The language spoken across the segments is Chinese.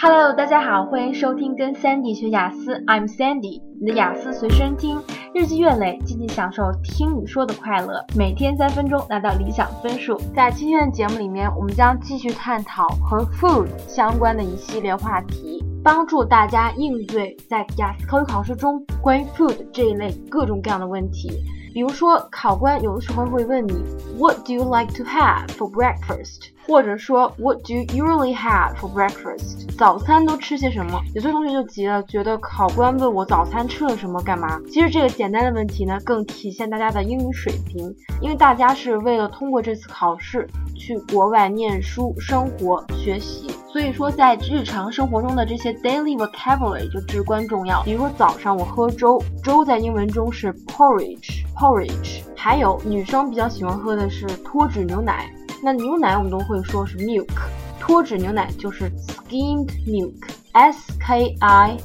Hello，大家好，欢迎收听跟 Sandy 学雅思，I'm Sandy，你的雅思随身听，日积月累，积极享受听你说的快乐，每天三分钟拿到理想分数。在今天的节目里面，我们将继续探讨和 food 相关的一系列话题，帮助大家应对在雅思口语考试中关于 food 这一类各种各样的问题。比如说，考官有的时候会问你 What do you like to have for breakfast？或者说 What do you usually have for breakfast？早餐都吃些什么？有些同学就急了，觉得考官问我早餐吃了什么干嘛？其实这个简单的问题呢，更体现大家的英语水平，因为大家是为了通过这次考试去国外念书、生活、学习。所以说，在日常生活中的这些 daily vocabulary 就至关重要。比如说早上我喝粥，粥在英文中是 porridge，porridge。还有女生比较喜欢喝的是脱脂牛奶，那牛奶我们都会说是 milk，脱脂牛奶就是 skimmed milk，s k i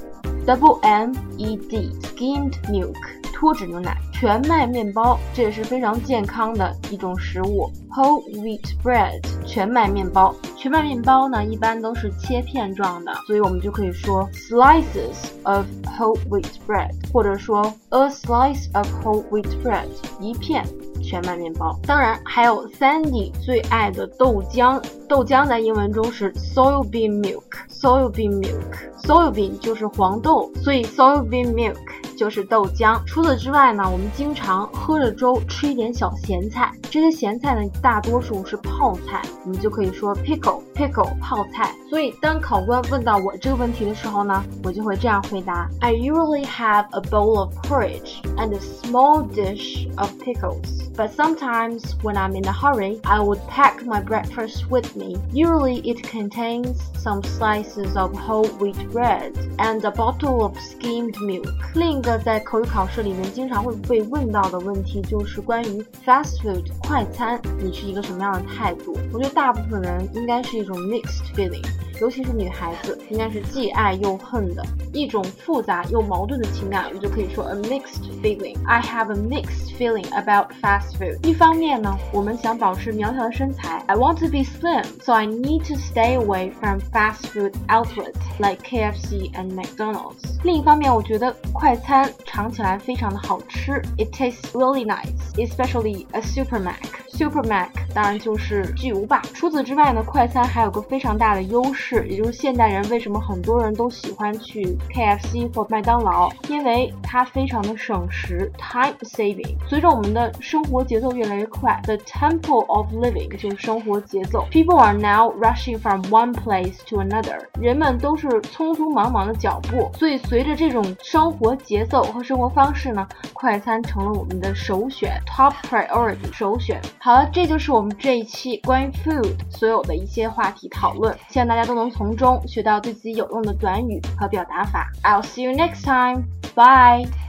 double m e d，skimmed milk。脱脂牛奶、全麦面包，这也是非常健康的一种食物。Whole wheat bread，全麦面包。全麦面包呢，一般都是切片状的，所以我们就可以说 slices of whole wheat bread，或者说 a slice of whole wheat bread，一片全麦面包。当然还有 Sandy 最爱的豆浆，豆浆在英文中是 soybean milk，soybean milk，soybean 就是黄豆，所以 soybean milk。就是豆浆。除此之外呢，我们经常喝着粥吃一点小咸菜。这些咸菜呢，大多数是泡菜，我们就可以说 pickle pickle 泡菜。所以当考官问到我这个问题的时候呢，我就会这样回答：I usually have a bowl of porridge and a small dish of pickles. But sometimes when I'm in a hurry, I would pack my breakfast with me. Usually it contains some slices of whole wheat bread and a bottle of skimmed milk. 另一 个在口语考试里面经常会被问到的问题就是关于 fast food 快餐，你是一个什么样的态度？我觉得大部分人应该是一种 mixed feeling。尤其是女孩子，应该是既爱又恨的一种复杂又矛盾的情感，我们就可以说 a mixed feeling. I have a mixed feeling about fast food. 一方面呢，我们想保持苗条的身材，I want to be slim, so I need to stay away from fast food outlets like KFC and McDonald's. 另一方面，我觉得快餐尝起来非常的好吃，It tastes really nice, especially a Super Mac. Super Mac 当然就是巨无霸。除此之外呢，快餐还有个非常大的优势，也就是现代人为什么很多人都喜欢去 KFC 或麦当劳，因为它非常的省时，time saving。随着我们的生活节奏越来越快，the tempo of living 就是生活节奏，people are now rushing from one place to another。人们都是匆匆忙忙的脚步，所以随着这种生活节奏和生活方式呢，快餐成了我们的首选，top priority 首选。好了，这就是我们这一期关于 food 所有的一些话题讨论，希望大家都能从中学到对自己有用的短语和表达法。I'll see you next time. Bye.